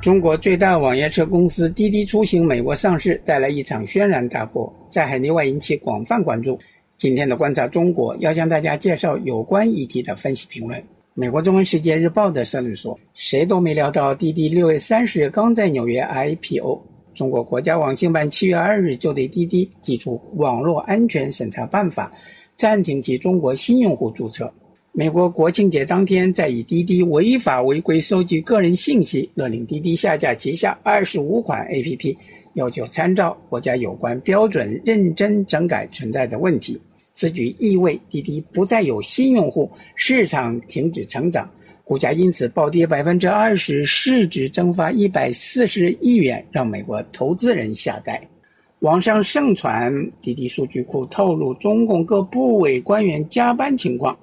中国最大网约车公司滴滴出行美国上市，带来一场轩然大波，在海内外引起广泛关注。今天的观察中国要向大家介绍有关议题的分析评论。美国中文世界日报的社论说：“谁都没料到滴滴六月三十日刚在纽约 IPO，中国国家网信办七月二日就对滴滴寄出网络安全审查办法，暂停其中国新用户注册。”美国国庆节当天，在以滴滴违法违规收集个人信息，勒令滴滴下架旗下二十五款 APP，要求参照国家有关标准认真整改存在的问题。此举意味滴滴不再有新用户，市场停止成长，股价因此暴跌百分之二十，市值蒸发一百四十亿元，让美国投资人下呆。网上盛传滴滴数据库透露中共各部委官员加班情况。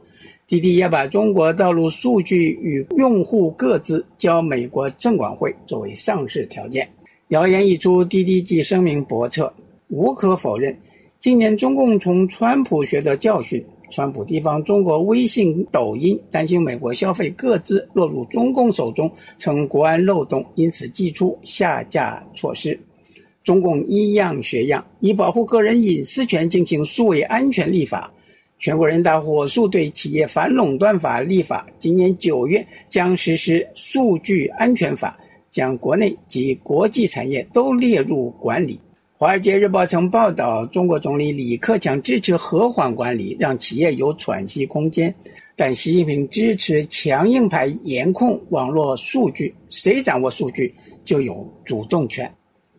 滴滴也把中国道路数据与用户各自交美国证管会作为上市条件。谣言一出，滴滴即声明驳斥。无可否认，今年中共从川普学的教训，川普提防中国微信、抖音担心美国消费各自落入中共手中，成国安漏洞，因此祭出下架措施。中共一样学样，以保护个人隐私权进行数位安全立法。全国人大火速对企业反垄断法立法，今年九月将实施数据安全法，将国内及国际产业都列入管理。华尔街日报曾报道，中国总理李克强支持和缓管理，让企业有喘息空间，但习近平支持强硬派严控网络数据，谁掌握数据就有主动权。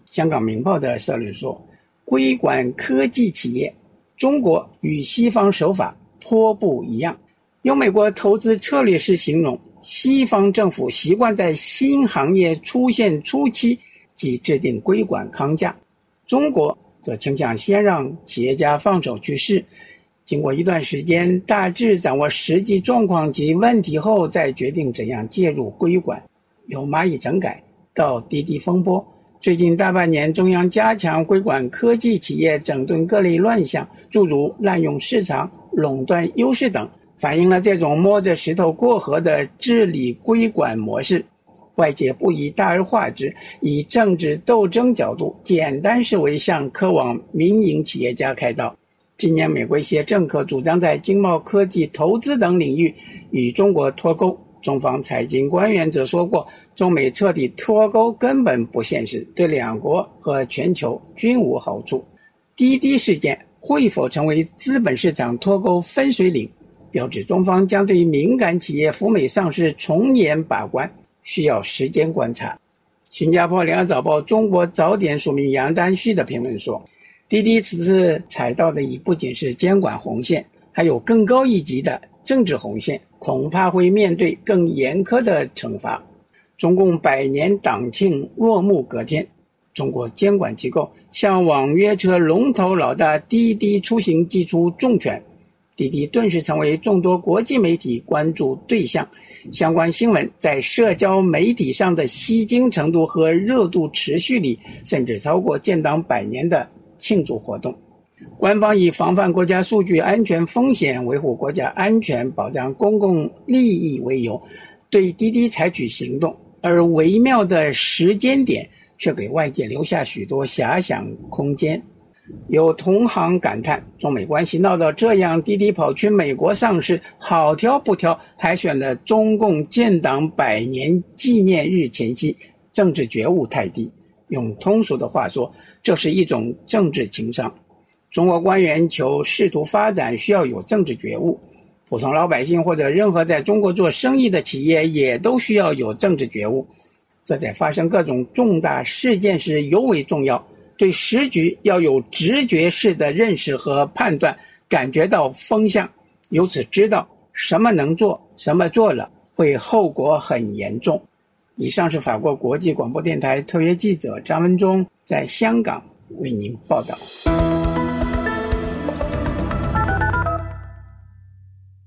香港明报的社论说，规管科技企业。中国与西方手法颇不一样，用美国投资策略式形容，西方政府习惯在新行业出现初期即制定规管框架，中国则倾向先让企业家放手去试，经过一段时间大致掌握实际状况及问题后，再决定怎样介入规管。由蚂蚁整改到滴滴风波。最近大半年，中央加强规管科技企业，整顿各类乱象，诸如滥用市场、垄断优势等，反映了这种摸着石头过河的治理规管模式。外界不宜大而化之，以政治斗争角度，简单视为向科网民营企业家开刀。今年，美国一些政客主张在经贸、科技、投资等领域与中国脱钩。中方财经官员则说过，中美彻底脱钩根本不现实，对两国和全球均无好处。滴滴事件会否成为资本市场脱钩分水岭，标志中方将对敏感企业赴美上市从严把关，需要时间观察。新加坡联合早报中国早点署名杨丹旭的评论说，滴滴此次踩到的已不仅是监管红线，还有更高一级的政治红线。恐怕会面对更严苛的惩罚。中共百年党庆落幕隔天，中国监管机构向网约车龙头老大滴滴出行寄出重拳，滴滴顿时成为众多国际媒体关注对象。相关新闻在社交媒体上的吸睛程度和热度持续力，甚至超过建党百年的庆祝活动。官方以防范国家数据安全风险、维护国家安全、保障公共利益为由，对滴滴采取行动，而微妙的时间点却给外界留下许多遐想空间。有同行感叹：中美关系闹到这样，滴滴跑去美国上市，好挑不挑，还选了中共建党百年纪念日前夕，政治觉悟太低。用通俗的话说，这是一种政治情商。中国官员求仕途发展，需要有政治觉悟；普通老百姓或者任何在中国做生意的企业，也都需要有政治觉悟。这在发生各种重大事件时尤为重要。对时局要有直觉式的认识和判断，感觉到风向，由此知道什么能做，什么做了会后果很严重。以上是法国国际广播电台特约记者张文忠在香港为您报道。